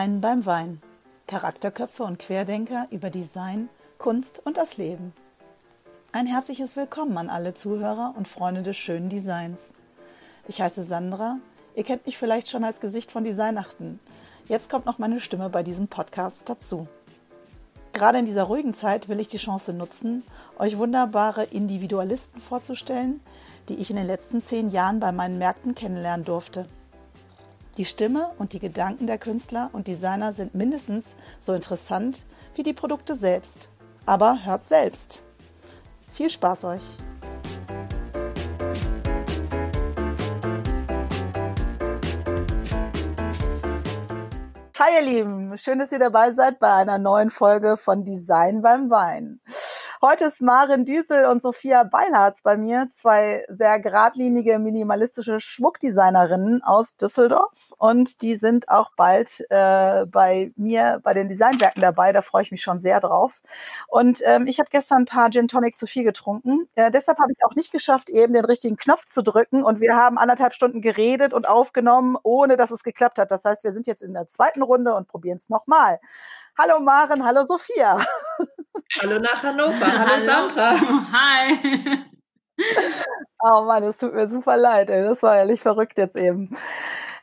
Design beim Wein. Charakterköpfe und Querdenker über Design, Kunst und das Leben. Ein herzliches Willkommen an alle Zuhörer und Freunde des schönen Designs. Ich heiße Sandra. Ihr kennt mich vielleicht schon als Gesicht von Designachten. Jetzt kommt noch meine Stimme bei diesem Podcast dazu. Gerade in dieser ruhigen Zeit will ich die Chance nutzen, euch wunderbare Individualisten vorzustellen, die ich in den letzten zehn Jahren bei meinen Märkten kennenlernen durfte. Die Stimme und die Gedanken der Künstler und Designer sind mindestens so interessant wie die Produkte selbst. Aber hört selbst. Viel Spaß euch! Hi ihr Lieben, schön, dass ihr dabei seid bei einer neuen Folge von Design beim Wein. Heute ist Marin Düsel und Sophia Beilharz bei mir, zwei sehr geradlinige, minimalistische Schmuckdesignerinnen aus Düsseldorf. Und die sind auch bald äh, bei mir bei den Designwerken dabei. Da freue ich mich schon sehr drauf. Und ähm, ich habe gestern ein paar Gin Tonic zu viel getrunken. Äh, deshalb habe ich auch nicht geschafft, eben den richtigen Knopf zu drücken. Und wir haben anderthalb Stunden geredet und aufgenommen, ohne dass es geklappt hat. Das heißt, wir sind jetzt in der zweiten Runde und probieren es nochmal. Hallo Maren, hallo Sophia. Hallo nach Hannover, hallo, hallo. Sandra. Hi. Oh Mann, es tut mir super leid, ey. das war ehrlich verrückt jetzt eben.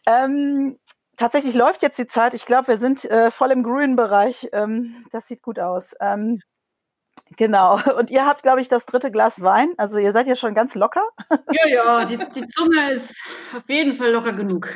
Ähm, tatsächlich läuft jetzt die Zeit. Ich glaube, wir sind äh, voll im grünen Bereich. Ähm, das sieht gut aus. Ähm, genau. Und ihr habt, glaube ich, das dritte Glas Wein. Also ihr seid ja schon ganz locker. Ja, ja, die, die Zunge ist auf jeden Fall locker genug.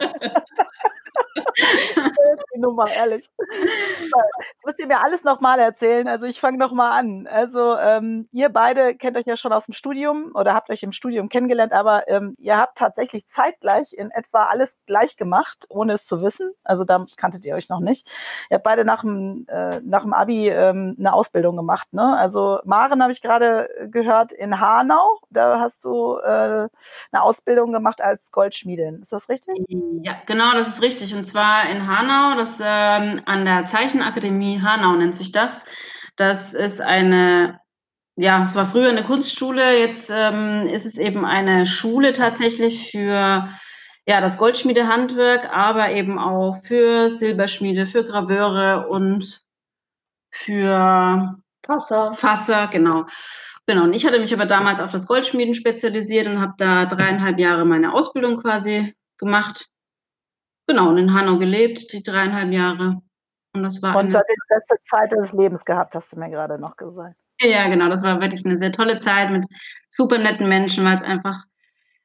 die Nummer, ehrlich. Jetzt müsst ihr mir alles nochmal erzählen. Also ich fange nochmal an. Also ähm, ihr beide kennt euch ja schon aus dem Studium oder habt euch im Studium kennengelernt, aber ähm, ihr habt tatsächlich zeitgleich in etwa alles gleich gemacht, ohne es zu wissen. Also da kanntet ihr euch noch nicht. Ihr habt beide nach dem, äh, nach dem Abi ähm, eine Ausbildung gemacht. Ne? Also Maren habe ich gerade gehört in Hanau. Da hast du äh, eine Ausbildung gemacht als Goldschmiedin. Ist das richtig? Ja, genau, das ist richtig. Und zwar in Hanau, das ähm, an der Zeichenakademie Hanau nennt sich das. Das ist eine, ja, es war früher eine Kunstschule, jetzt ähm, ist es eben eine Schule tatsächlich für ja, das Goldschmiedehandwerk, aber eben auch für Silberschmiede, für Graveure und für Fasser. Fasser, genau. Genau, und ich hatte mich aber damals auf das Goldschmieden spezialisiert und habe da dreieinhalb Jahre meine Ausbildung quasi gemacht. Genau, und in Hanau gelebt, die dreieinhalb Jahre. Und das war. Und dann die beste Zeit des Lebens gehabt, hast du mir gerade noch gesagt. Ja, genau, das war wirklich eine sehr tolle Zeit mit super netten Menschen, weil es einfach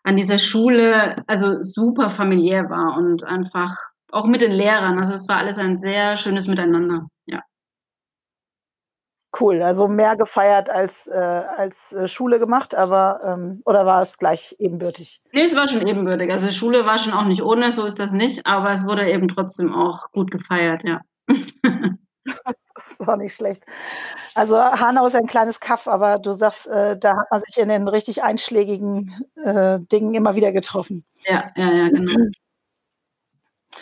an dieser Schule also super familiär war und einfach auch mit den Lehrern. Also es war alles ein sehr schönes Miteinander. Ja. Cool, also mehr gefeiert als, äh, als äh, Schule gemacht, aber ähm, oder war es gleich ebenbürtig? Nee, es war schon ebenbürtig. Also Schule war schon auch nicht ohne, so ist das nicht, aber es wurde eben trotzdem auch gut gefeiert, ja. das ist auch nicht schlecht. Also Hanau ist ein kleines Kaff, aber du sagst, äh, da hat man sich in den richtig einschlägigen äh, Dingen immer wieder getroffen. Ja, ja, ja, genau.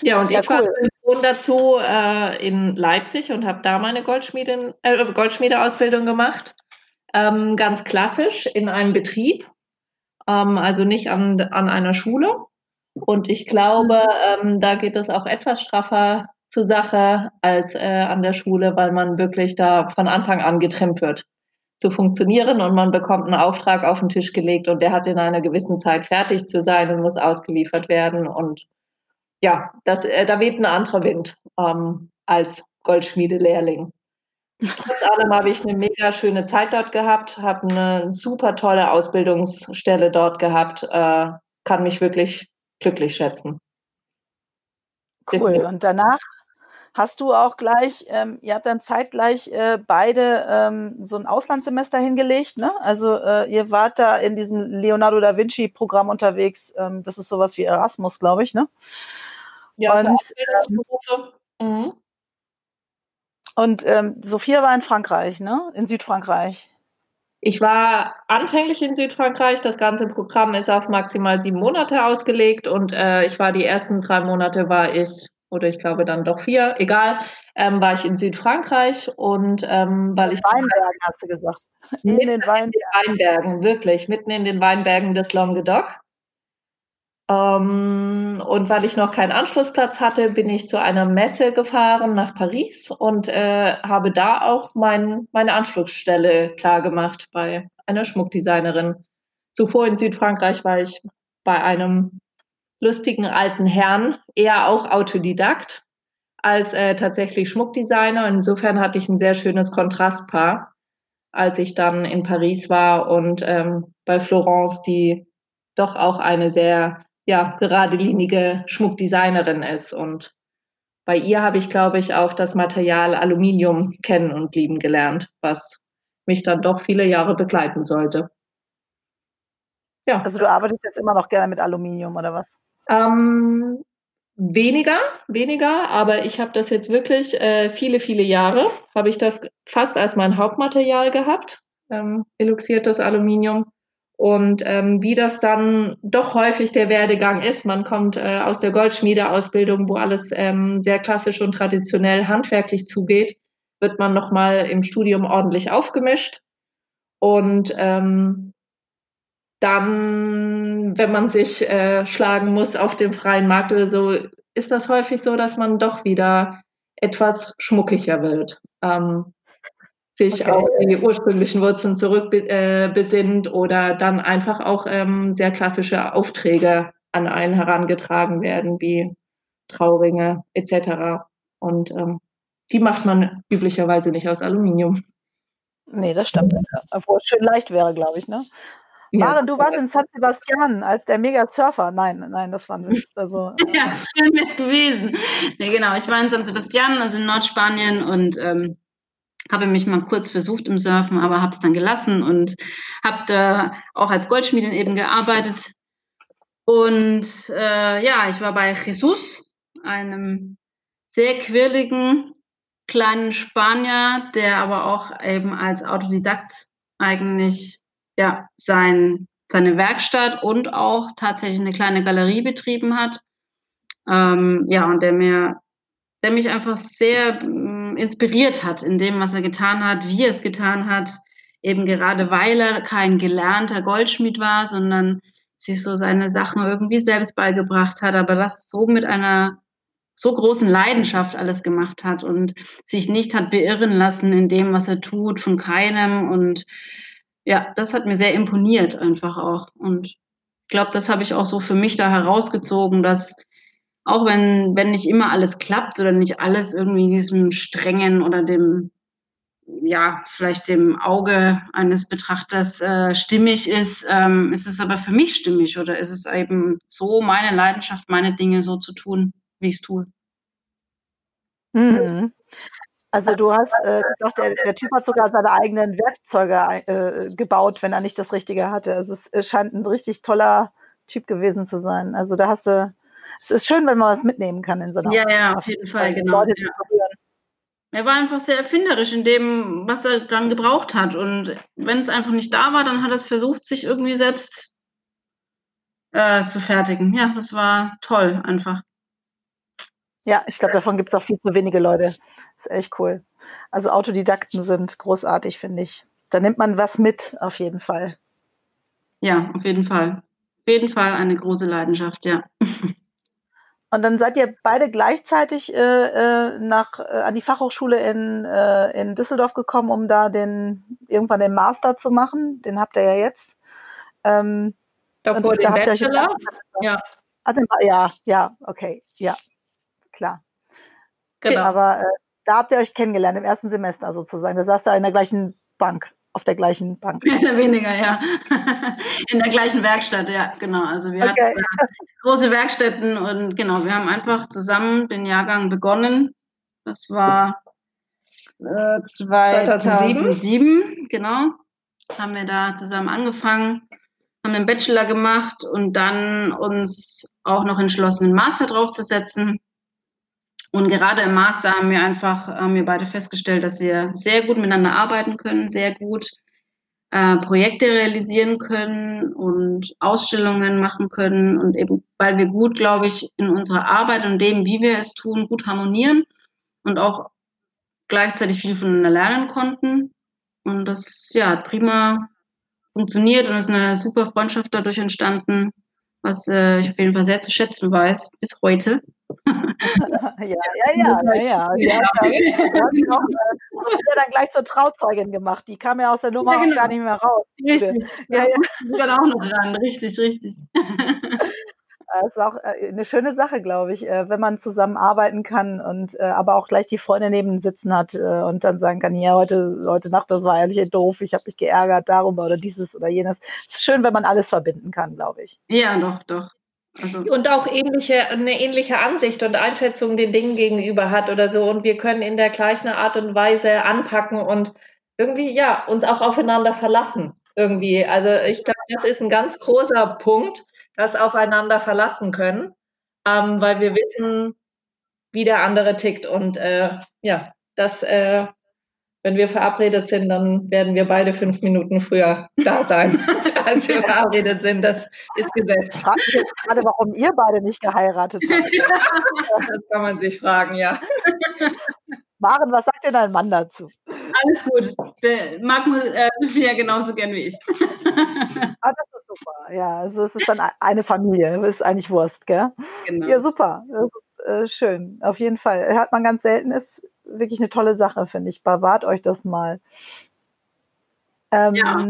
Ja, und ja, ich cool. war dazu äh, in Leipzig und habe da meine äh, Goldschmiedeausbildung gemacht. Ähm, ganz klassisch in einem Betrieb, ähm, also nicht an, an einer Schule. Und ich glaube, ähm, da geht es auch etwas straffer zur Sache als äh, an der Schule, weil man wirklich da von Anfang an getrimmt wird zu funktionieren und man bekommt einen Auftrag auf den Tisch gelegt und der hat in einer gewissen Zeit fertig zu sein und muss ausgeliefert werden und ja, das, äh, da weht ein anderer Wind ähm, als Goldschmiedelehrling. Trotz allem habe ich eine mega schöne Zeit dort gehabt, habe eine super tolle Ausbildungsstelle dort gehabt, äh, kann mich wirklich glücklich schätzen. Cool. Und danach hast du auch gleich, ähm, ihr habt dann zeitgleich äh, beide ähm, so ein Auslandssemester hingelegt, ne? Also äh, ihr wart da in diesem Leonardo da Vinci Programm unterwegs. Ähm, das ist sowas wie Erasmus, glaube ich, ne? Ja, und, ähm, mhm. und ähm, Sophia war in Frankreich, ne? In Südfrankreich. Ich war anfänglich in Südfrankreich. Das ganze Programm ist auf maximal sieben Monate ausgelegt und äh, ich war die ersten drei Monate war ich oder ich glaube dann doch vier, egal, ähm, war ich in Südfrankreich und ähm, weil ich Weinbergen hast du gesagt. In den, Weinbergen. in den Weinbergen, wirklich mitten in den Weinbergen des Languedoc. Ähm, und weil ich noch keinen Anschlussplatz hatte, bin ich zu einer Messe gefahren nach Paris und äh, habe da auch mein, meine Anschlussstelle klargemacht bei einer Schmuckdesignerin. Zuvor in Südfrankreich war ich bei einem lustigen alten Herrn, eher auch Autodidakt als äh, tatsächlich Schmuckdesigner. Insofern hatte ich ein sehr schönes Kontrastpaar, als ich dann in Paris war und ähm, bei Florence, die doch auch eine sehr ja, geradelinige Schmuckdesignerin ist. Und bei ihr habe ich, glaube ich, auch das Material Aluminium kennen und lieben gelernt, was mich dann doch viele Jahre begleiten sollte. Ja. Also du arbeitest jetzt immer noch gerne mit Aluminium oder was? Ähm, weniger, weniger, aber ich habe das jetzt wirklich äh, viele, viele Jahre, habe ich das fast als mein Hauptmaterial gehabt, ähm, eluxiertes Aluminium. Und ähm, wie das dann doch häufig der Werdegang ist, man kommt äh, aus der Goldschmiedeausbildung, wo alles ähm, sehr klassisch und traditionell handwerklich zugeht, wird man nochmal im Studium ordentlich aufgemischt. Und ähm, dann, wenn man sich äh, schlagen muss auf dem freien Markt oder so, ist das häufig so, dass man doch wieder etwas schmuckiger wird. Ähm, sich okay. auf die ursprünglichen Wurzeln zurückbesinnt äh, oder dann einfach auch ähm, sehr klassische Aufträge an einen herangetragen werden, wie Trauringe etc. Und ähm, die macht man üblicherweise nicht aus Aluminium. Nee, das stimmt. Obwohl es schön leicht wäre, glaube ich, ne? Ja. Maren, du warst in San Sebastian als der Mega-Surfer. Nein, nein, das war ein Witz. Also, ja, schön wäre es gewesen. Nee, genau. Ich war in San Sebastian, also in Nordspanien und ähm, habe mich mal kurz versucht im Surfen, aber habe es dann gelassen und habe da auch als Goldschmiedin eben gearbeitet. Und äh, ja, ich war bei Jesus, einem sehr quirligen kleinen Spanier, der aber auch eben als Autodidakt eigentlich ja sein, seine Werkstatt und auch tatsächlich eine kleine Galerie betrieben hat. Ähm, ja, und der mir, der mich einfach sehr inspiriert hat in dem, was er getan hat, wie er es getan hat, eben gerade weil er kein gelernter Goldschmied war, sondern sich so seine Sachen irgendwie selbst beigebracht hat, aber das so mit einer so großen Leidenschaft alles gemacht hat und sich nicht hat beirren lassen in dem, was er tut, von keinem. Und ja, das hat mir sehr imponiert einfach auch. Und ich glaube, das habe ich auch so für mich da herausgezogen, dass auch wenn, wenn nicht immer alles klappt oder nicht alles irgendwie diesem strengen oder dem, ja, vielleicht dem Auge eines Betrachters äh, stimmig ist, ähm, ist es aber für mich stimmig oder ist es eben so meine Leidenschaft, meine Dinge so zu tun, wie ich es tue. Mhm. Also du hast äh, gesagt, der, der, Typ hat sogar seine eigenen Werkzeuge äh, gebaut, wenn er nicht das Richtige hatte. Also es scheint ein richtig toller Typ gewesen zu sein. Also da hast du es ist schön, wenn man was mitnehmen kann in so einer Ja, ja, auf jeden Fall, genau. Ja. Er war einfach sehr erfinderisch in dem, was er dann gebraucht hat. Und wenn es einfach nicht da war, dann hat er es versucht, sich irgendwie selbst äh, zu fertigen. Ja, das war toll einfach. Ja, ich glaube, davon gibt es auch viel zu wenige Leute. Das ist echt cool. Also Autodidakten sind großartig, finde ich. Da nimmt man was mit, auf jeden Fall. Ja, auf jeden Fall. Auf jeden Fall eine große Leidenschaft, ja. Und dann seid ihr beide gleichzeitig äh, äh, nach, äh, an die Fachhochschule in, äh, in Düsseldorf gekommen, um da den irgendwann den Master zu machen. Den habt ihr ja jetzt. Ähm, Davor den Bachelor? Ja. Also, ja, ja, okay, ja, klar. Genau. Aber äh, da habt ihr euch kennengelernt im ersten Semester sozusagen. Da saßt ihr in der gleichen Bank auf der gleichen Bank. Mehr oder weniger, ja. In der gleichen Werkstatt, ja, genau. Also wir okay. hatten große Werkstätten und genau, wir haben einfach zusammen den Jahrgang begonnen. Das war äh, 2007. 2007, genau. Haben wir da zusammen angefangen, haben einen Bachelor gemacht und dann uns auch noch entschlossen, einen Master draufzusetzen. Und gerade im Master haben wir einfach, haben wir beide festgestellt, dass wir sehr gut miteinander arbeiten können, sehr gut äh, Projekte realisieren können und Ausstellungen machen können und eben, weil wir gut, glaube ich, in unserer Arbeit und dem, wie wir es tun, gut harmonieren und auch gleichzeitig viel voneinander lernen konnten. Und das, ja, prima funktioniert und es ist eine super Freundschaft dadurch entstanden. was äh, ich auf jeden Fall sehr zu schätzen weiß, bis heute. ja, ja, ja, ja, ja. Die hat ja, dann gleich zur Trauzeugin gemacht. Die kam ja aus der Nummer ja, genau. gar nicht mehr raus. Richtig. Ja, ja. dann auch noch dran. Richtig, richtig. Das ist auch äh, eine schöne Sache, glaube ich, äh, wenn man zusammen arbeiten kann und äh, aber auch gleich die Freunde neben sitzen hat und dann sagen kann, ja, heute, heute Nacht, das war ehrlich doof, ich habe mich geärgert darüber oder dieses oder jenes. Es ist schön, wenn man alles verbinden kann, glaube ich. Ja, doch, doch. Also. Und auch ähnliche, eine ähnliche Ansicht und Einschätzung den Dingen gegenüber hat oder so. Und wir können in der gleichen Art und Weise anpacken und irgendwie, ja, uns auch aufeinander verlassen. Irgendwie. Also ich glaube, das ist ein ganz großer Punkt, das aufeinander verlassen können, ähm, weil wir wissen, wie der andere tickt. Und äh, ja, das, äh, wenn wir verabredet sind, dann werden wir beide fünf Minuten früher da sein, als wir verabredet sind. Das ist Gesetz. Fragt mich gerade, warum ihr beide nicht geheiratet habt. das kann man sich fragen, ja. Maren, was sagt denn dein Mann dazu? Alles gut. Mag äh, Sophia genauso gern wie ich. ah, das ist super. Ja, also es ist dann eine Familie. Das ist eigentlich Wurst, gell? Genau. Ja, super. Das ist äh, schön. Auf jeden Fall. Hört man ganz selten. Ist wirklich eine tolle Sache, finde ich. Bewahrt euch das mal. Ähm, ja.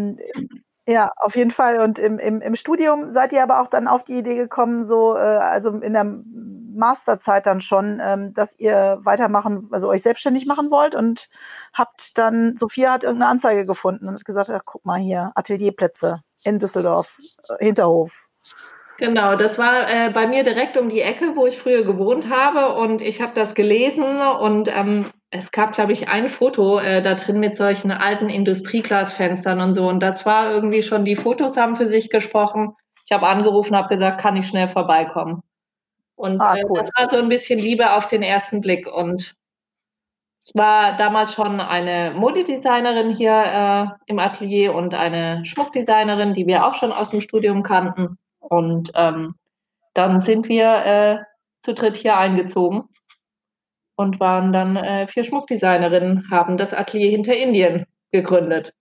Ja, auf jeden Fall. Und im, im, im Studium seid ihr aber auch dann auf die Idee gekommen, so, äh, also in der Masterzeit dann schon, ähm, dass ihr weitermachen, also euch selbstständig machen wollt und habt dann, Sophia hat irgendeine Anzeige gefunden und hat gesagt, ach, guck mal hier, Atelierplätze in Düsseldorf, äh, Hinterhof. Genau, das war äh, bei mir direkt um die Ecke, wo ich früher gewohnt habe und ich habe das gelesen und ähm, es gab, glaube ich, ein Foto äh, da drin mit solchen alten Industrieglasfenstern und so und das war irgendwie schon, die Fotos haben für sich gesprochen. Ich habe angerufen, habe gesagt, kann ich schnell vorbeikommen. Und ah, äh, cool. äh, das war so ein bisschen Liebe auf den ersten Blick und es war damals schon eine Modedesignerin hier äh, im Atelier und eine Schmuckdesignerin, die wir auch schon aus dem Studium kannten. Und ähm, dann sind wir äh, zu dritt hier eingezogen und waren dann äh, vier Schmuckdesignerinnen, haben das Atelier hinter Indien gegründet.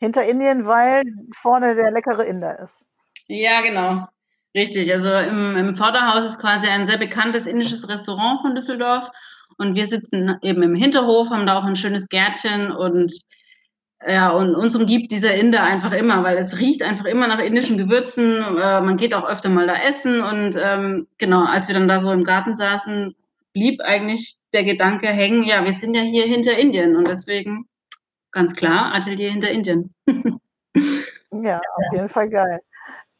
Hinter Indien, weil vorne der leckere Inder ist. Ja, genau. Richtig. Also im, im Vorderhaus ist quasi ein sehr bekanntes indisches Restaurant von Düsseldorf. Und wir sitzen eben im Hinterhof, haben da auch ein schönes Gärtchen und ja, und uns umgibt dieser Inder einfach immer, weil es riecht einfach immer nach indischen Gewürzen. Äh, man geht auch öfter mal da essen. Und ähm, genau, als wir dann da so im Garten saßen, blieb eigentlich der Gedanke hängen, ja, wir sind ja hier hinter Indien und deswegen ganz klar Atelier hinter Indien. ja, auf jeden Fall geil.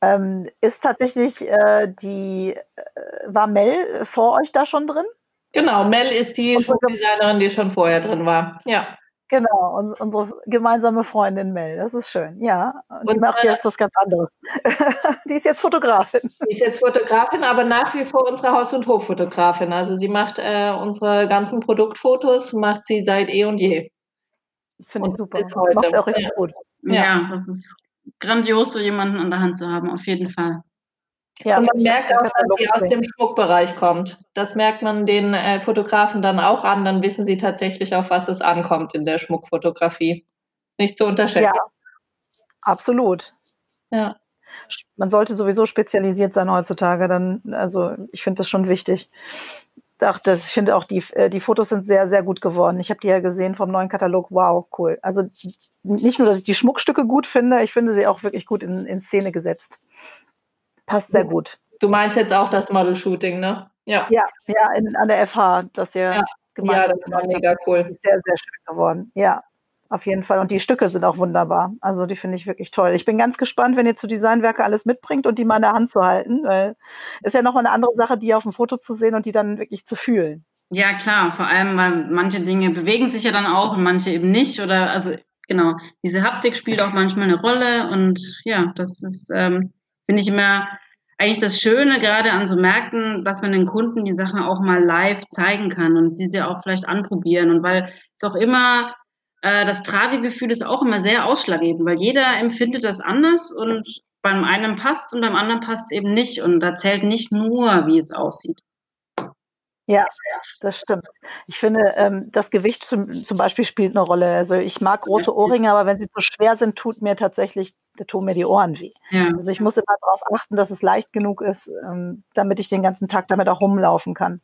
Ähm, ist tatsächlich äh, die, äh, war Mel vor euch da schon drin? Genau, Mel ist die Designerin, die schon vorher drin war. Ja. Genau, und unsere gemeinsame Freundin Mel, das ist schön, ja. Und, die macht äh, jetzt was ganz anderes. die ist jetzt Fotografin. Die ist jetzt Fotografin, aber nach wie vor unsere Haus- und Hoffotografin. Also sie macht äh, unsere ganzen Produktfotos, macht sie seit eh und je. Das finde ich super. Das macht sie auch richtig ja. gut. Ja. ja, das ist grandios, so jemanden an der Hand zu haben, auf jeden Fall. Ja, und man merkt auch, dass sie aus dem Schmuckbereich kommt. Das merkt man den äh, Fotografen dann auch an, dann wissen sie tatsächlich, auf was es ankommt in der Schmuckfotografie. Nicht zu unterschätzen. Ja, absolut. Ja. Man sollte sowieso spezialisiert sein heutzutage. Dann, also ich finde das schon wichtig. Ach, das, ich finde auch, die, äh, die Fotos sind sehr, sehr gut geworden. Ich habe die ja gesehen vom neuen Katalog. Wow, cool. Also nicht nur, dass ich die Schmuckstücke gut finde, ich finde sie auch wirklich gut in, in Szene gesetzt passt sehr gut. Du meinst jetzt auch das Model-Shooting, ne? Ja. Ja, ja in, an der FH, das ihr ja, ja das war mega cool. Das ist sehr, sehr schön geworden. Ja, auf jeden Fall. Und die Stücke sind auch wunderbar. Also die finde ich wirklich toll. Ich bin ganz gespannt, wenn ihr zu Designwerke alles mitbringt und die mal in der Hand zu halten, weil ist ja nochmal eine andere Sache, die auf dem Foto zu sehen und die dann wirklich zu fühlen. Ja, klar. Vor allem, weil manche Dinge bewegen sich ja dann auch und manche eben nicht. Oder also genau, diese Haptik spielt auch manchmal eine Rolle und ja, das ist ähm, finde ich immer eigentlich das Schöne gerade an so Märkten, dass man den Kunden die Sachen auch mal live zeigen kann und sie sie auch vielleicht anprobieren. Und weil es auch immer, äh, das Tragegefühl ist auch immer sehr ausschlaggebend, weil jeder empfindet das anders und beim einen passt und beim anderen passt es eben nicht. Und da zählt nicht nur, wie es aussieht. Ja, das stimmt. Ich finde, ähm, das Gewicht zum, zum Beispiel spielt eine Rolle. Also ich mag große Ohrringe, aber wenn sie zu schwer sind, tut mir tatsächlich, da tun mir die Ohren weh. Ja. Also ich muss immer darauf achten, dass es leicht genug ist, ähm, damit ich den ganzen Tag damit auch rumlaufen kann.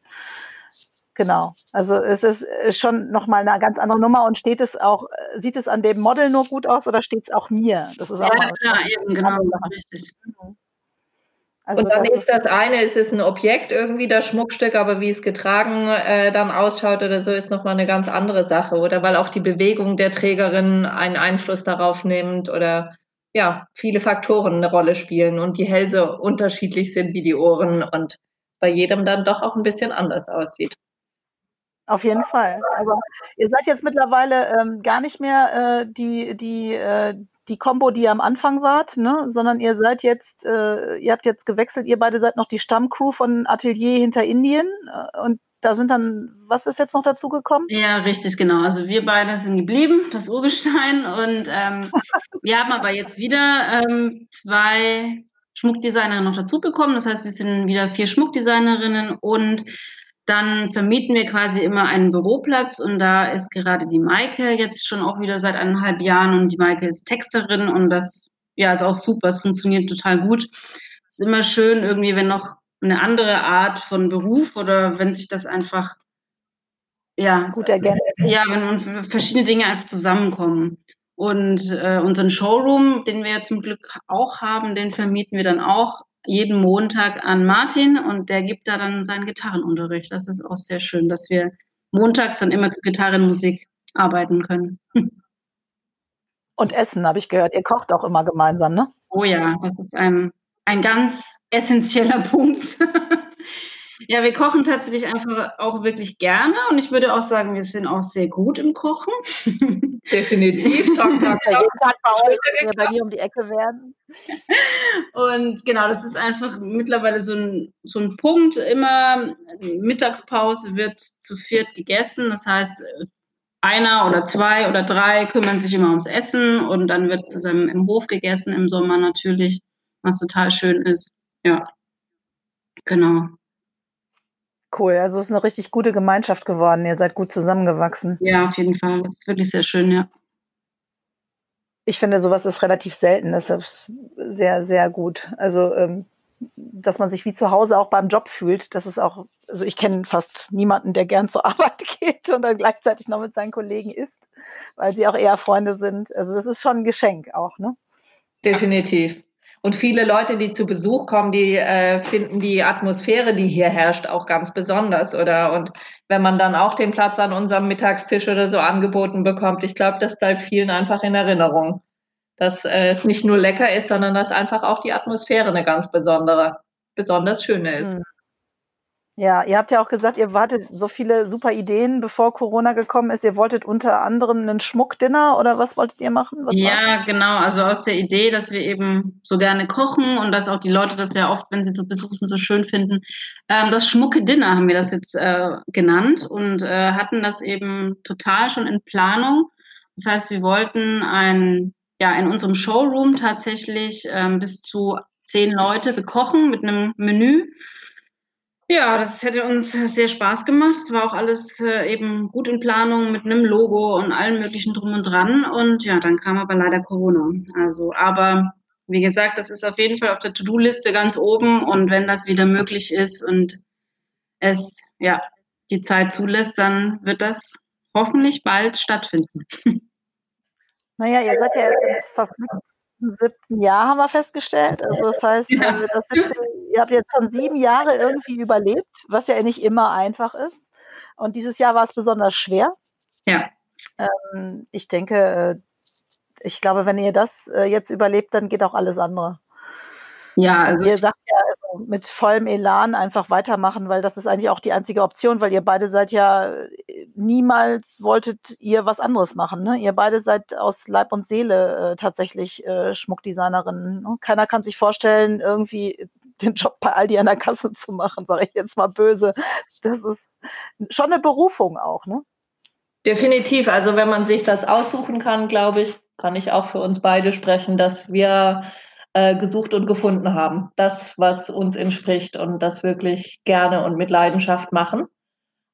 Genau. Also es ist äh, schon nochmal eine ganz andere Nummer und steht es auch, äh, sieht es an dem Model nur gut aus oder steht es auch mir? Das ist auch ja, klar, eben, genau, richtig. Mhm. Also und dann ist das eine, es ist ein Objekt irgendwie das Schmuckstück, aber wie es getragen äh, dann ausschaut oder so, ist nochmal eine ganz andere Sache, oder weil auch die Bewegung der Trägerin einen Einfluss darauf nimmt oder ja, viele Faktoren eine Rolle spielen und die Hälse unterschiedlich sind wie die Ohren und bei jedem dann doch auch ein bisschen anders aussieht. Auf jeden Fall. Aber ihr seid jetzt mittlerweile ähm, gar nicht mehr äh, die, die, äh, die Combo, die ihr am Anfang wart, ne? sondern ihr seid jetzt, äh, ihr habt jetzt gewechselt, ihr beide seid noch die Stammcrew von Atelier hinter Indien äh, und da sind dann, was ist jetzt noch dazu gekommen? Ja, richtig, genau. Also wir beide sind geblieben, das Urgestein und ähm, wir haben aber jetzt wieder ähm, zwei Schmuckdesignerinnen noch dazu bekommen. Das heißt, wir sind wieder vier Schmuckdesignerinnen und dann vermieten wir quasi immer einen Büroplatz und da ist gerade die Maike jetzt schon auch wieder seit eineinhalb Jahren und die Maike ist Texterin und das ja ist auch super, es funktioniert total gut. Es ist immer schön irgendwie, wenn noch eine andere Art von Beruf oder wenn sich das einfach ja gut ergänzt. Ja, wenn verschiedene Dinge einfach zusammenkommen. Und äh, unseren Showroom, den wir ja zum Glück auch haben, den vermieten wir dann auch jeden Montag an Martin und der gibt da dann seinen Gitarrenunterricht. Das ist auch sehr schön, dass wir montags dann immer zu Gitarrenmusik arbeiten können. Und Essen, habe ich gehört. Ihr kocht auch immer gemeinsam, ne? Oh ja, das ist ein, ein ganz essentieller Punkt. Ja, wir kochen tatsächlich einfach auch wirklich gerne und ich würde auch sagen, wir sind auch sehr gut im Kochen. Definitiv. Tag, Tag. Jeden Tag bei euch, wenn wir bei mir um die Ecke werden. Und genau, das ist einfach mittlerweile so ein, so ein Punkt. Immer Mittagspause wird zu viert gegessen. Das heißt, einer oder zwei oder drei kümmern sich immer ums Essen und dann wird zusammen im Hof gegessen im Sommer natürlich, was total schön ist. Ja, genau. Cool, also es ist eine richtig gute Gemeinschaft geworden. Ihr seid gut zusammengewachsen. Ja, auf jeden Fall. Das ist wirklich sehr schön, ja. Ich finde, sowas ist relativ selten. Das ist sehr, sehr gut. Also, ähm, dass man sich wie zu Hause auch beim Job fühlt, das ist auch, also ich kenne fast niemanden, der gern zur Arbeit geht und dann gleichzeitig noch mit seinen Kollegen isst, weil sie auch eher Freunde sind. Also das ist schon ein Geschenk auch, ne? Definitiv. Und viele Leute, die zu Besuch kommen, die äh, finden die Atmosphäre, die hier herrscht, auch ganz besonders. Oder und wenn man dann auch den Platz an unserem Mittagstisch oder so angeboten bekommt, ich glaube, das bleibt vielen einfach in Erinnerung. Dass äh, es nicht nur lecker ist, sondern dass einfach auch die Atmosphäre eine ganz besondere, besonders schöne ist. Mhm. Ja, ihr habt ja auch gesagt, ihr wartet so viele super Ideen, bevor Corona gekommen ist. Ihr wolltet unter anderem einen Schmuckdinner oder was wolltet ihr machen? Was ja, war's? genau. Also aus der Idee, dass wir eben so gerne kochen und dass auch die Leute das ja oft, wenn sie zu Besuch sind, so schön finden. Ähm, das Schmucke-Dinner haben wir das jetzt äh, genannt und äh, hatten das eben total schon in Planung. Das heißt, wir wollten ein, ja, in unserem Showroom tatsächlich ähm, bis zu zehn Leute bekochen mit einem Menü ja, das hätte uns sehr Spaß gemacht. Es war auch alles äh, eben gut in Planung mit einem Logo und allem möglichen drum und dran. Und ja, dann kam aber leider Corona. Also, aber wie gesagt, das ist auf jeden Fall auf der To-Do-Liste ganz oben. Und wenn das wieder möglich ist und es ja die Zeit zulässt, dann wird das hoffentlich bald stattfinden. Naja, ihr seid ja jetzt im verflixten siebten Jahr, haben wir festgestellt. Also das heißt, ja. das siebte ihr habt jetzt schon sieben Jahre irgendwie überlebt, was ja nicht immer einfach ist. Und dieses Jahr war es besonders schwer. Ja. Ähm, ich denke, äh, ich glaube, wenn ihr das äh, jetzt überlebt, dann geht auch alles andere. Ja, also. Ihr sagt ja also mit vollem Elan einfach weitermachen, weil das ist eigentlich auch die einzige Option, weil ihr beide seid ja niemals wolltet ihr was anderes machen. Ne? Ihr beide seid aus Leib und Seele äh, tatsächlich äh, Schmuckdesignerinnen. Ne? Keiner kann sich vorstellen, irgendwie den Job bei Aldi an der Kasse zu machen, sage ich jetzt mal böse. Das ist schon eine Berufung auch, ne? Definitiv. Also wenn man sich das aussuchen kann, glaube ich, kann ich auch für uns beide sprechen, dass wir äh, gesucht und gefunden haben. Das, was uns entspricht und das wirklich gerne und mit Leidenschaft machen.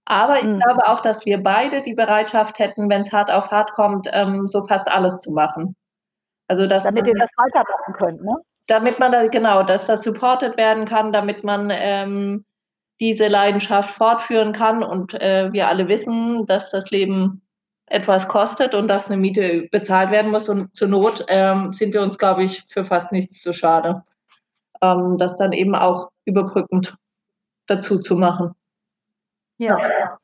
Aber ich mhm. glaube auch, dass wir beide die Bereitschaft hätten, wenn es hart auf hart kommt, ähm, so fast alles zu machen. Also dass damit ihr das weitermachen könnt, ne? Damit man da genau, dass das supported werden kann, damit man ähm, diese Leidenschaft fortführen kann und äh, wir alle wissen, dass das Leben etwas kostet und dass eine Miete bezahlt werden muss und zur Not ähm, sind wir uns, glaube ich, für fast nichts zu schade, ähm, das dann eben auch überbrückend dazu zu machen. Ja.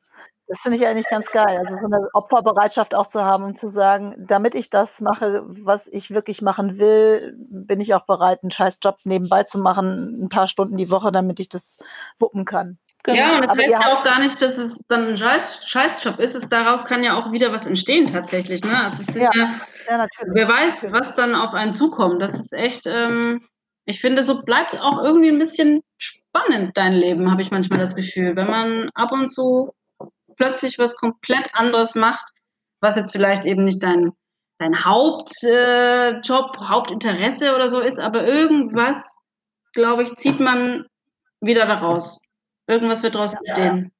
Das finde ich eigentlich ganz geil. Also so eine Opferbereitschaft auch zu haben, um zu sagen, damit ich das mache, was ich wirklich machen will, bin ich auch bereit, einen scheiß Job nebenbei zu machen, ein paar Stunden die Woche, damit ich das wuppen kann. Genau. Ja, und es heißt ja auch gar nicht, dass es dann ein Scheiß, Scheißjob ist. Es, daraus kann ja auch wieder was entstehen tatsächlich. Ne? Es ist ja, ja, ja natürlich. Wer weiß, was dann auf einen zukommt. Das ist echt, ähm, ich finde, so bleibt es auch irgendwie ein bisschen spannend, dein Leben, habe ich manchmal das Gefühl. Wenn man ab und zu plötzlich was komplett anderes macht, was jetzt vielleicht eben nicht dein, dein Hauptjob, äh, Hauptinteresse oder so ist, aber irgendwas, glaube ich, zieht man wieder daraus. Irgendwas wird daraus entstehen.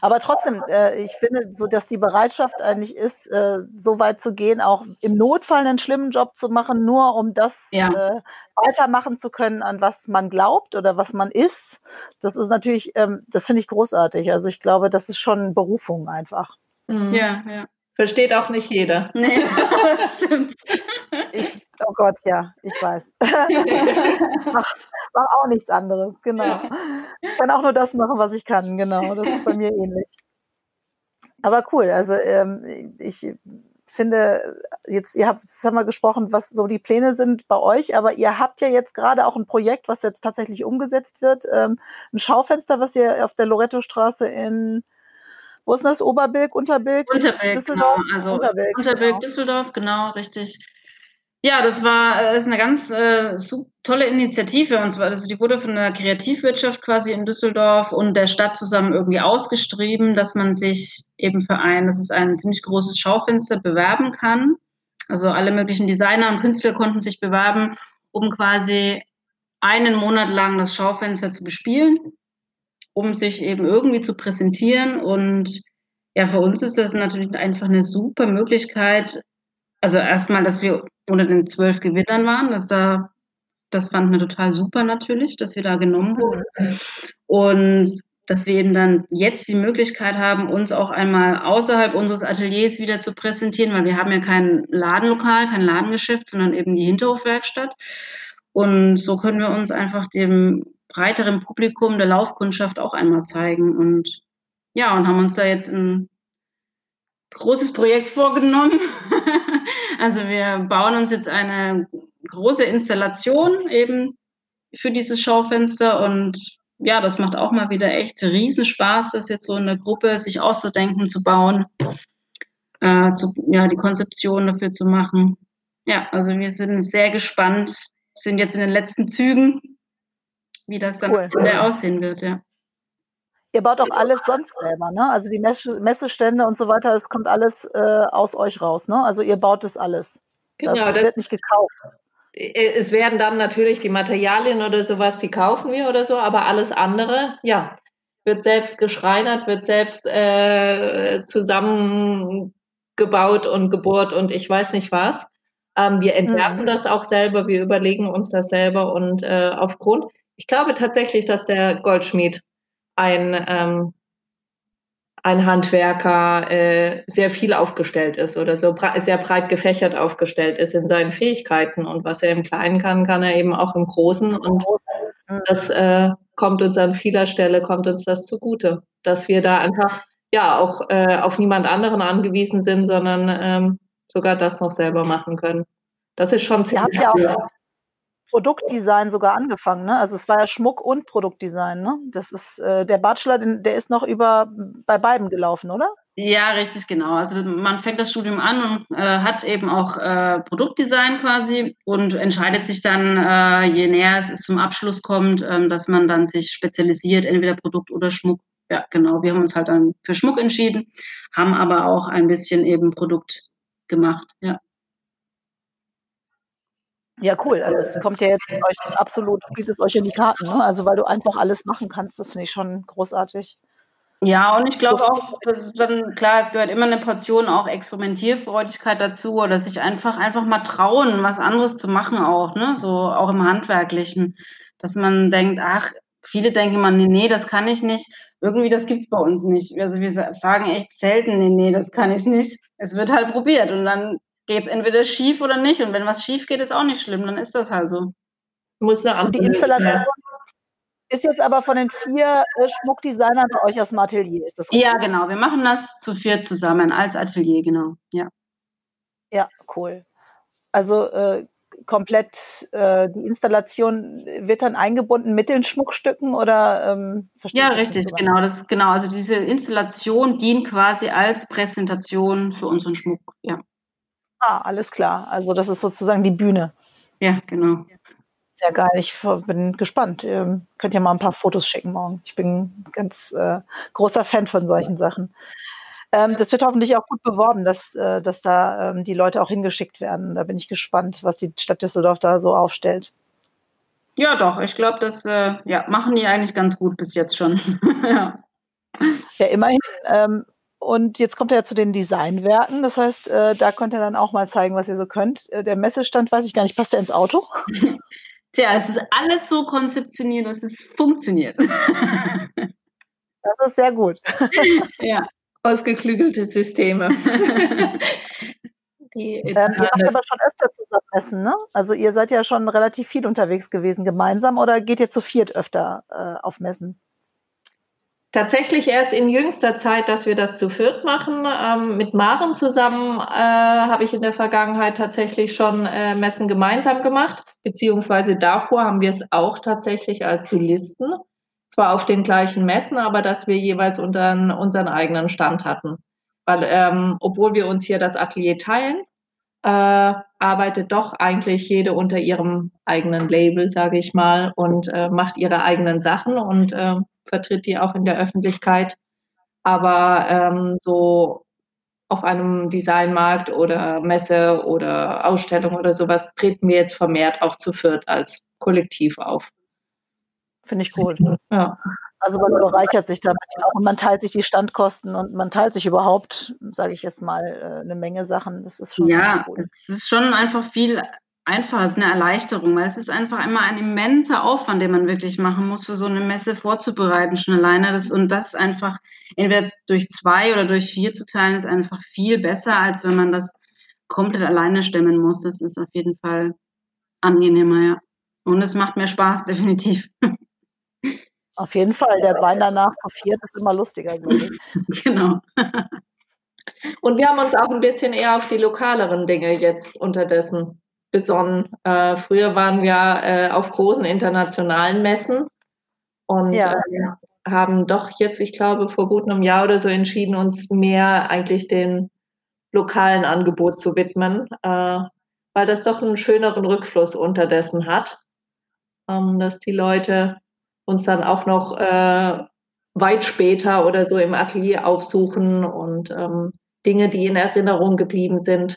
Aber trotzdem, äh, ich finde, so dass die Bereitschaft eigentlich ist, äh, so weit zu gehen, auch im Notfall einen schlimmen Job zu machen, nur um das ja. äh, weitermachen zu können, an was man glaubt oder was man ist. Das ist natürlich, ähm, das finde ich großartig. Also ich glaube, das ist schon Berufung einfach. Mhm. Ja, ja. Versteht auch nicht jeder. Nee, das stimmt. Ich, oh Gott, ja, ich weiß. mach, mach, auch nichts anderes, genau. Ich kann auch nur das machen, was ich kann, genau. Das ist bei mir ähnlich. Aber cool, also ähm, ich finde, jetzt, ihr habt, jetzt haben wir gesprochen, was so die Pläne sind bei euch, aber ihr habt ja jetzt gerade auch ein Projekt, was jetzt tatsächlich umgesetzt wird, ähm, ein Schaufenster, was ihr auf der Loretto-Straße in wo ist das? Oberbilk, Unterbilk? Unterbilk, Düsseldorf? Genau. Also Unterbilk, Unterbilk genau. Düsseldorf, genau, richtig. Ja, das war das ist eine ganz äh, tolle Initiative. Und zwar, also die wurde von der Kreativwirtschaft quasi in Düsseldorf und der Stadt zusammen irgendwie ausgeschrieben, dass man sich eben für ein, das ist ein ziemlich großes Schaufenster, bewerben kann. Also alle möglichen Designer und Künstler konnten sich bewerben, um quasi einen Monat lang das Schaufenster zu bespielen um sich eben irgendwie zu präsentieren. Und ja, für uns ist das natürlich einfach eine super Möglichkeit. Also erstmal, dass wir unter den zwölf Gewinnern waren, dass da, das fanden wir total super natürlich, dass wir da genommen wurden. Und dass wir eben dann jetzt die Möglichkeit haben, uns auch einmal außerhalb unseres Ateliers wieder zu präsentieren, weil wir haben ja kein Ladenlokal, kein Ladengeschäft, sondern eben die Hinterhofwerkstatt. Und so können wir uns einfach dem breiteren Publikum der Laufkundschaft auch einmal zeigen. Und ja, und haben uns da jetzt ein großes Projekt vorgenommen. also wir bauen uns jetzt eine große Installation eben für dieses Schaufenster und ja, das macht auch mal wieder echt Riesenspaß, das jetzt so in der Gruppe sich auszudenken, zu bauen, äh, zu, ja, die Konzeption dafür zu machen. Ja, also wir sind sehr gespannt, sind jetzt in den letzten Zügen wie das dann cool. aussehen wird, ja. Ihr baut auch alles sonst selber, ne? Also die Messestände und so weiter, es kommt alles äh, aus euch raus, ne? Also ihr baut das alles. Genau. Das wird nicht gekauft. Es werden dann natürlich die Materialien oder sowas, die kaufen wir oder so, aber alles andere, ja, wird selbst geschreinert, wird selbst äh, zusammengebaut und gebohrt und ich weiß nicht was. Ähm, wir entwerfen mhm. das auch selber, wir überlegen uns das selber und äh, aufgrund, ich glaube tatsächlich, dass der Goldschmied ein, ähm, ein Handwerker äh, sehr viel aufgestellt ist oder so bre sehr breit gefächert aufgestellt ist in seinen Fähigkeiten. Und was er im Kleinen kann, kann er eben auch im Großen. Und das äh, kommt uns an vieler Stelle, kommt uns das zugute, dass wir da einfach ja auch äh, auf niemand anderen angewiesen sind, sondern ähm, sogar das noch selber machen können. Das ist schon ziemlich. Ihr habt ja auch Produktdesign sogar angefangen, ne? Also es war ja Schmuck und Produktdesign, ne? Das ist äh, der Bachelor, der ist noch über bei beiden gelaufen, oder? Ja, richtig, genau. Also man fängt das Studium an und äh, hat eben auch äh, Produktdesign quasi und entscheidet sich dann, äh, je näher es zum Abschluss kommt, ähm, dass man dann sich spezialisiert, entweder Produkt oder Schmuck. Ja, genau. Wir haben uns halt dann für Schmuck entschieden, haben aber auch ein bisschen eben Produkt gemacht, ja. Ja, cool. Also es kommt ja jetzt euch absolut, spielt es euch in die Karten, ne? Also weil du einfach alles machen kannst, das finde ich schon großartig. Ja, und ich glaube auch, dass dann, klar, es gehört immer eine Portion auch Experimentierfreudigkeit dazu oder sich einfach, einfach mal trauen, was anderes zu machen auch, ne? So auch im Handwerklichen. Dass man denkt, ach, viele denken immer, nee, nee, das kann ich nicht. Irgendwie, das gibt's bei uns nicht. Also wir sagen echt selten, nee, nee, das kann ich nicht. Es wird halt probiert und dann geht's entweder schief oder nicht. Und wenn was schief geht, ist auch nicht schlimm, dann ist das halt so. Muss eine andere die Installation ist jetzt aber von den vier äh, Schmuckdesignern bei euch aus dem Atelier, ist das richtig? Ja, genau. Wir machen das zu vier zusammen als Atelier, genau. Ja. Ja, cool. Also äh, komplett äh, die Installation wird dann eingebunden mit den Schmuckstücken oder ähm, Ja, richtig, genau. Das genau. Also diese Installation dient quasi als Präsentation für unseren Schmuck. Ja. Ah, alles klar. Also das ist sozusagen die Bühne. Ja, genau. Sehr geil. Ich bin gespannt. Ihr könnt ja mal ein paar Fotos schicken morgen. Ich bin ganz äh, großer Fan von solchen Sachen. Ähm, das wird hoffentlich auch gut beworben, dass, äh, dass da ähm, die Leute auch hingeschickt werden. Da bin ich gespannt, was die Stadt Düsseldorf da so aufstellt. Ja, doch. Ich glaube, das äh, ja, machen die eigentlich ganz gut bis jetzt schon. ja. ja, immerhin. Ähm, und jetzt kommt er ja zu den Designwerken. Das heißt, äh, da könnt ihr dann auch mal zeigen, was ihr so könnt. Äh, der Messestand, weiß ich gar nicht, passt der ins Auto? Tja, es ist alles so konzeptioniert, dass es funktioniert. Das ist sehr gut. Ja, ausgeklügelte Systeme. Die ähm, ihr macht aber schon öfter zusammen Essen, ne? Also ihr seid ja schon relativ viel unterwegs gewesen gemeinsam oder geht ihr zu viert öfter äh, auf Messen? Tatsächlich erst in jüngster Zeit, dass wir das zu viert machen. Ähm, mit Maren zusammen äh, habe ich in der Vergangenheit tatsächlich schon äh, Messen gemeinsam gemacht, beziehungsweise davor haben wir es auch tatsächlich als Solisten, zwar auf den gleichen Messen, aber dass wir jeweils unseren, unseren eigenen Stand hatten. Weil ähm, obwohl wir uns hier das Atelier teilen, äh, arbeitet doch eigentlich jede unter ihrem eigenen Label, sage ich mal, und äh, macht ihre eigenen Sachen und äh, vertritt die auch in der Öffentlichkeit. Aber ähm, so auf einem Designmarkt oder Messe oder Ausstellung oder sowas treten wir jetzt vermehrt auch zu viert als Kollektiv auf. Finde ich cool. Ja. Also man bereichert sich damit auch und man teilt sich die Standkosten und man teilt sich überhaupt, sage ich jetzt mal, äh, eine Menge Sachen. Das ist schon ja, cool. es ist schon einfach viel einfacher, es ist eine Erleichterung, weil es ist einfach immer ein immenser Aufwand, den man wirklich machen muss, für so eine Messe vorzubereiten, schon alleine. Das, und das einfach entweder durch zwei oder durch vier zu teilen, ist einfach viel besser, als wenn man das komplett alleine stemmen muss. Das ist auf jeden Fall angenehmer, ja. Und es macht mehr Spaß, definitiv. Auf jeden Fall. Der Wein danach zu viert ist immer lustiger, glaube ich. genau. Und wir haben uns auch ein bisschen eher auf die lokaleren Dinge jetzt unterdessen besonnen. Äh, früher waren wir äh, auf großen internationalen Messen und ja. äh, haben doch jetzt, ich glaube, vor gut einem Jahr oder so entschieden, uns mehr eigentlich den lokalen Angebot zu widmen, äh, weil das doch einen schöneren Rückfluss unterdessen hat, ähm, dass die Leute uns dann auch noch äh, weit später oder so im Atelier aufsuchen und ähm, Dinge, die in Erinnerung geblieben sind,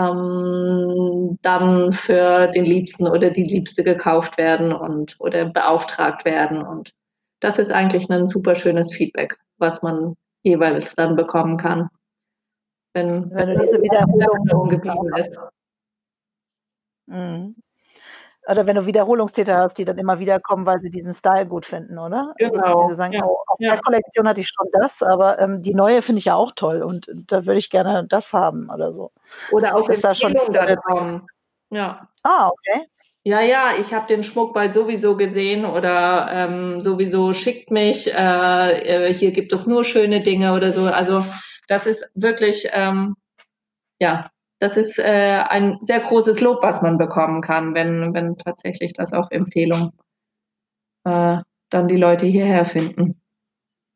ähm, dann für den Liebsten oder die Liebste gekauft werden und oder beauftragt werden. Und das ist eigentlich ein super schönes Feedback, was man jeweils dann bekommen kann. Wenn, wenn du diese Wiederholung geblieben ist. Mhm. Oder wenn du Wiederholungstäter hast, die dann immer wieder kommen, weil sie diesen Style gut finden, oder? Also, genau. Also, sie sagen, ja. oh, auf ja. der Kollektion hatte ich schon das, aber ähm, die neue finde ich ja auch toll und da würde ich gerne das haben oder so. Oder auch ist da schon dann kommen. Ja. Ah, okay. Ja, ja, ich habe den Schmuck bei sowieso gesehen oder ähm, sowieso schickt mich, äh, äh, hier gibt es nur schöne Dinge oder so. Also das ist wirklich, ähm, ja, das ist äh, ein sehr großes Lob, was man bekommen kann, wenn, wenn tatsächlich das auch Empfehlung äh, dann die Leute hierher finden.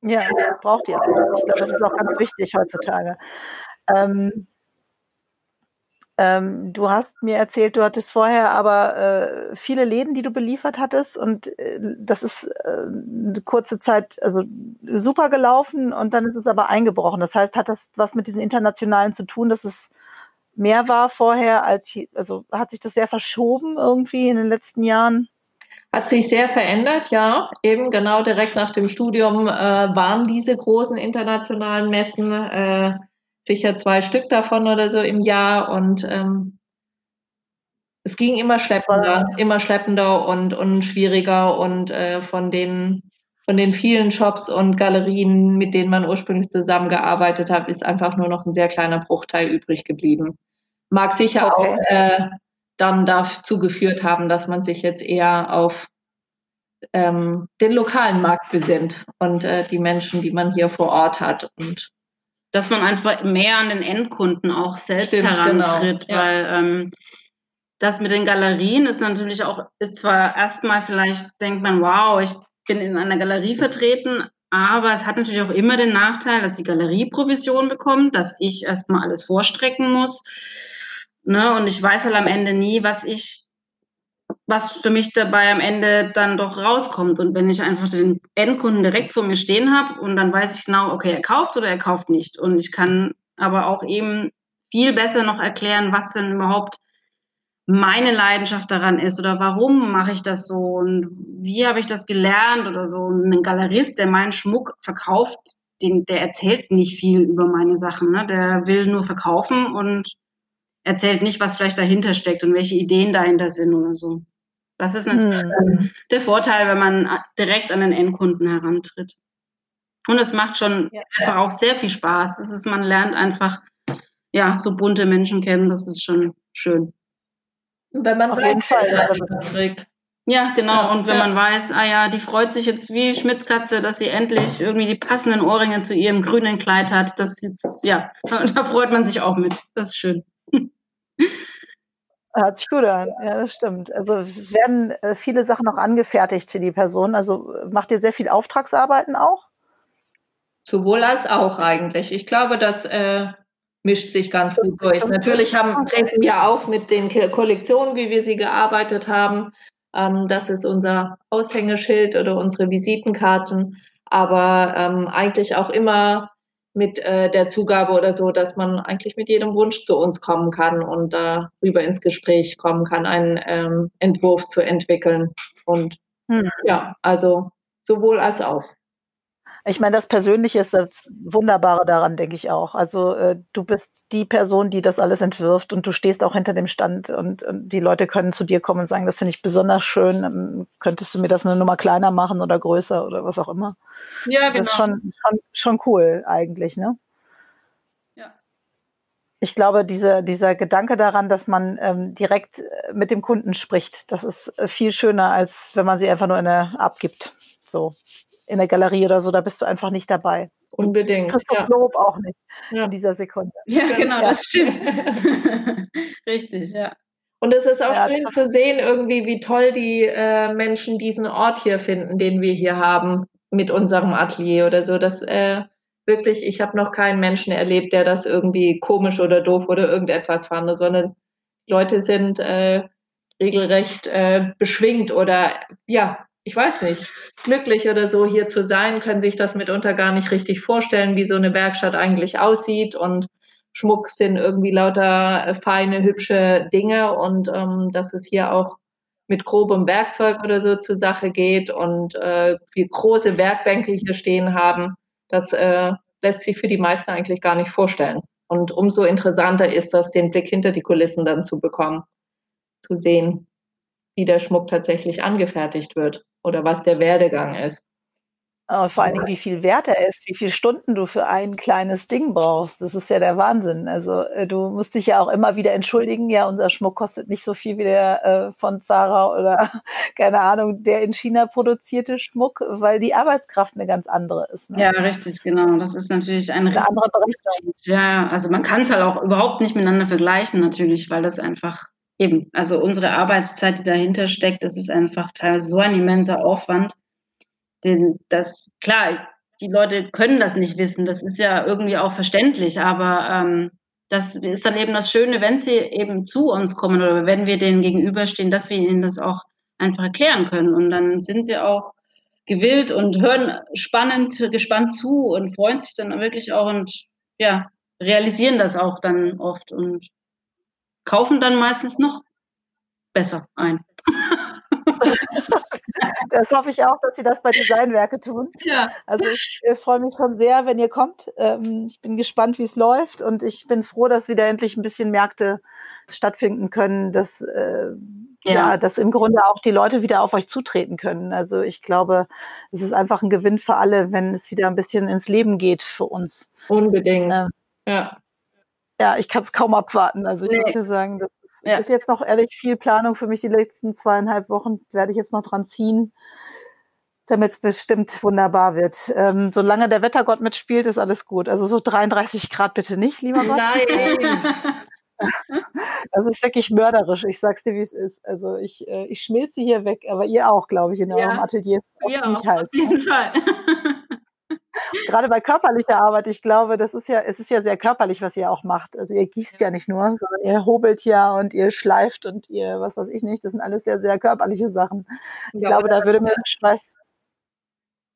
Ja, braucht ihr. Ich glaube, das ist auch ganz wichtig heutzutage. Ähm, ähm, du hast mir erzählt, du hattest vorher aber äh, viele Läden, die du beliefert hattest und äh, das ist äh, eine kurze Zeit also super gelaufen und dann ist es aber eingebrochen. Das heißt, hat das was mit diesen internationalen zu tun, dass es mehr war vorher als, also hat sich das sehr verschoben irgendwie in den letzten Jahren? Hat sich sehr verändert, ja. Eben genau direkt nach dem Studium äh, waren diese großen internationalen Messen äh, sicher zwei Stück davon oder so im Jahr und ähm, es ging immer schleppender, immer schleppender und, und schwieriger und äh, von den von den vielen Shops und Galerien, mit denen man ursprünglich zusammengearbeitet hat, ist einfach nur noch ein sehr kleiner Bruchteil übrig geblieben. Mag sicher okay. auch äh, dann dazu geführt haben, dass man sich jetzt eher auf ähm, den lokalen Markt besinnt und äh, die Menschen, die man hier vor Ort hat. Und dass man einfach mehr an den Endkunden auch selbst Stimmt, genau. herantritt, genau. weil ähm, das mit den Galerien ist natürlich auch, ist zwar erstmal vielleicht denkt man, wow, ich bin in einer Galerie vertreten, aber es hat natürlich auch immer den Nachteil, dass die Galerie Provision bekommt, dass ich erstmal alles vorstrecken muss. Ne? Und ich weiß halt am Ende nie, was ich, was für mich dabei am Ende dann doch rauskommt. Und wenn ich einfach den Endkunden direkt vor mir stehen habe und dann weiß ich genau, okay, er kauft oder er kauft nicht. Und ich kann aber auch eben viel besser noch erklären, was denn überhaupt meine Leidenschaft daran ist oder warum mache ich das so und wie habe ich das gelernt oder so. ein Galerist, der meinen Schmuck verkauft, den, der erzählt nicht viel über meine Sachen. Ne? Der will nur verkaufen und erzählt nicht, was vielleicht dahinter steckt und welche Ideen dahinter sind oder so. Das ist natürlich hm. der Vorteil, wenn man direkt an den Endkunden herantritt. Und es macht schon ja. einfach auch sehr viel Spaß. Es ist, man lernt einfach, ja, so bunte Menschen kennen. Das ist schon schön. Wenn man Auf jeden Fall trägt. Ja, genau. Ja, und wenn ja. man weiß, ah ja, die freut sich jetzt wie Schmitzkatze, dass sie endlich irgendwie die passenden Ohrringe zu ihrem grünen Kleid hat. Das ist, ja, da freut man sich auch mit. Das ist schön. Hört sich gut an, ja, das stimmt. Also werden äh, viele Sachen noch angefertigt für die Person. Also macht ihr sehr viel Auftragsarbeiten auch? Sowohl als auch eigentlich. Ich glaube, dass äh, mischt sich ganz gut durch. Natürlich haben, treten wir auf mit den Kollektionen, wie wir sie gearbeitet haben. Ähm, das ist unser Aushängeschild oder unsere Visitenkarten, aber ähm, eigentlich auch immer mit äh, der Zugabe oder so, dass man eigentlich mit jedem Wunsch zu uns kommen kann und darüber ins Gespräch kommen kann, einen ähm, Entwurf zu entwickeln. Und hm. ja, also sowohl als auch. Ich meine, das Persönliche ist das Wunderbare daran, denke ich auch. Also äh, du bist die Person, die das alles entwirft und du stehst auch hinter dem Stand und, und die Leute können zu dir kommen und sagen, das finde ich besonders schön. Ähm, könntest du mir das eine Nummer kleiner machen oder größer oder was auch immer? Ja, das genau. ist schon, schon, schon cool eigentlich, ne? Ja. Ich glaube, diese, dieser Gedanke daran, dass man ähm, direkt äh, mit dem Kunden spricht, das ist äh, viel schöner, als wenn man sie einfach nur in eine abgibt. So in der Galerie oder so, da bist du einfach nicht dabei. Unbedingt. Christoph ja. Lob auch nicht ja. in dieser Sekunde. Ja, genau, ja. das stimmt. Richtig, ja. Und es ist auch ja, schön zu sehen, irgendwie, wie toll die äh, Menschen diesen Ort hier finden, den wir hier haben mit unserem Atelier oder so. Das äh, wirklich, ich habe noch keinen Menschen erlebt, der das irgendwie komisch oder doof oder irgendetwas fand, sondern Leute sind äh, regelrecht äh, beschwingt oder ja, ich weiß nicht, glücklich oder so hier zu sein, können sich das mitunter gar nicht richtig vorstellen, wie so eine Werkstatt eigentlich aussieht. Und Schmuck sind irgendwie lauter äh, feine, hübsche Dinge. Und ähm, dass es hier auch mit grobem Werkzeug oder so zur Sache geht und äh, wir große Werkbänke hier stehen haben, das äh, lässt sich für die meisten eigentlich gar nicht vorstellen. Und umso interessanter ist das, den Blick hinter die Kulissen dann zu bekommen, zu sehen, wie der Schmuck tatsächlich angefertigt wird oder was der Werdegang ist. Vor allen Dingen, wie viel wert er ist, wie viele Stunden du für ein kleines Ding brauchst. Das ist ja der Wahnsinn. Also äh, du musst dich ja auch immer wieder entschuldigen. Ja, unser Schmuck kostet nicht so viel wie der äh, von Zara oder keine Ahnung, der in China produzierte Schmuck, weil die Arbeitskraft eine ganz andere ist. Ne? Ja, richtig, genau. Das ist natürlich eine, eine andere Berechnung. Ja, also man kann es halt auch überhaupt nicht miteinander vergleichen natürlich, weil das einfach eben, also unsere Arbeitszeit, die dahinter steckt, das ist einfach teilweise so ein immenser Aufwand. Den, das, klar, die Leute können das nicht wissen, das ist ja irgendwie auch verständlich, aber ähm, das ist dann eben das Schöne, wenn sie eben zu uns kommen oder wenn wir denen gegenüberstehen, dass wir ihnen das auch einfach erklären können. Und dann sind sie auch gewillt und hören spannend, gespannt zu und freuen sich dann wirklich auch und ja, realisieren das auch dann oft. Und kaufen dann meistens noch besser ein. das hoffe ich auch, dass Sie das bei Designwerke tun. Ja. Also ich freue mich schon sehr, wenn ihr kommt. Ähm, ich bin gespannt, wie es läuft und ich bin froh, dass wieder endlich ein bisschen Märkte stattfinden können, dass äh, ja. ja, dass im Grunde auch die Leute wieder auf euch zutreten können. Also ich glaube, es ist einfach ein Gewinn für alle, wenn es wieder ein bisschen ins Leben geht für uns. Unbedingt. Ähm, ja. Ja, ich kann es kaum abwarten. Also ich nee. würde sagen, das ist, ja. ist, jetzt noch ehrlich viel Planung für mich. Die letzten zweieinhalb Wochen werde ich jetzt noch dran ziehen, damit es bestimmt wunderbar wird. Ähm, solange der Wettergott mitspielt, ist alles gut. Also so 33 Grad bitte nicht, lieber Gott. Nein. Das ist wirklich mörderisch. Ich sag's dir, wie es ist. Also ich, äh, ich schmilze hier weg, aber ihr auch, glaube ich, in eurem Atelier. Ist auch ziemlich heiß. Auf jeden Fall. Gerade bei körperlicher Arbeit, ich glaube, das ist ja, es ist ja sehr körperlich, was ihr auch macht. Also ihr gießt ja, nicht nur, sondern ihr hobelt ja und ihr schleift und ihr, was weiß ich nicht, das sind alles sehr, sehr körperliche Sachen. Ich ja, glaube, da würde mir Stress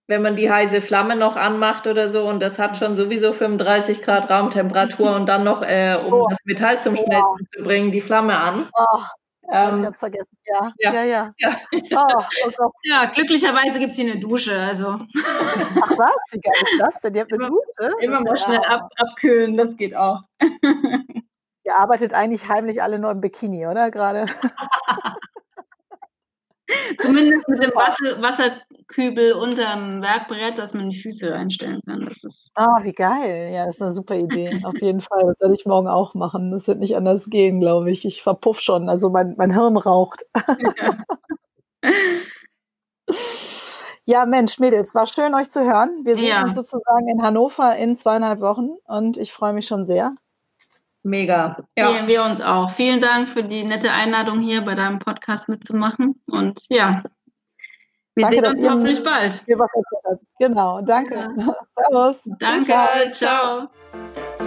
wenn man die heiße Flamme noch anmacht oder so und das hat schon sowieso 35 Grad Raumtemperatur und dann noch, äh, um oh. das Metall zum Schmelzen oh. zu bringen, die Flamme an. Oh. Ähm, ganz vergessen, ja. Ja, ja. ja. ja. Oh, oh ja glücklicherweise gibt es hier eine Dusche. Also. Ach was, wie geil ist das denn? Ihr habt eine immer, Dusche? Immer mal schnell ab, abkühlen, das geht auch. Ihr arbeitet eigentlich heimlich alle nur im Bikini, oder? Gerade. Zumindest mit dem Wasser, Wasserkübel unterm Werkbrett, dass man die Füße reinstellen kann. Das ist ah, wie geil. Ja, das ist eine super Idee. Auf jeden Fall. Das werde ich morgen auch machen. Das wird nicht anders gehen, glaube ich. Ich verpuff schon. Also mein, mein Hirn raucht. Ja. ja, Mensch, Mädels, war schön, euch zu hören. Wir sehen ja. uns sozusagen in Hannover in zweieinhalb Wochen und ich freue mich schon sehr. Mega. Ja. Wir, wir uns auch. Vielen Dank für die nette Einladung hier bei deinem Podcast mitzumachen. Und ja, wir danke, sehen uns hoffentlich bald. Genau, danke. Ja. Servus. Danke, ciao. ciao.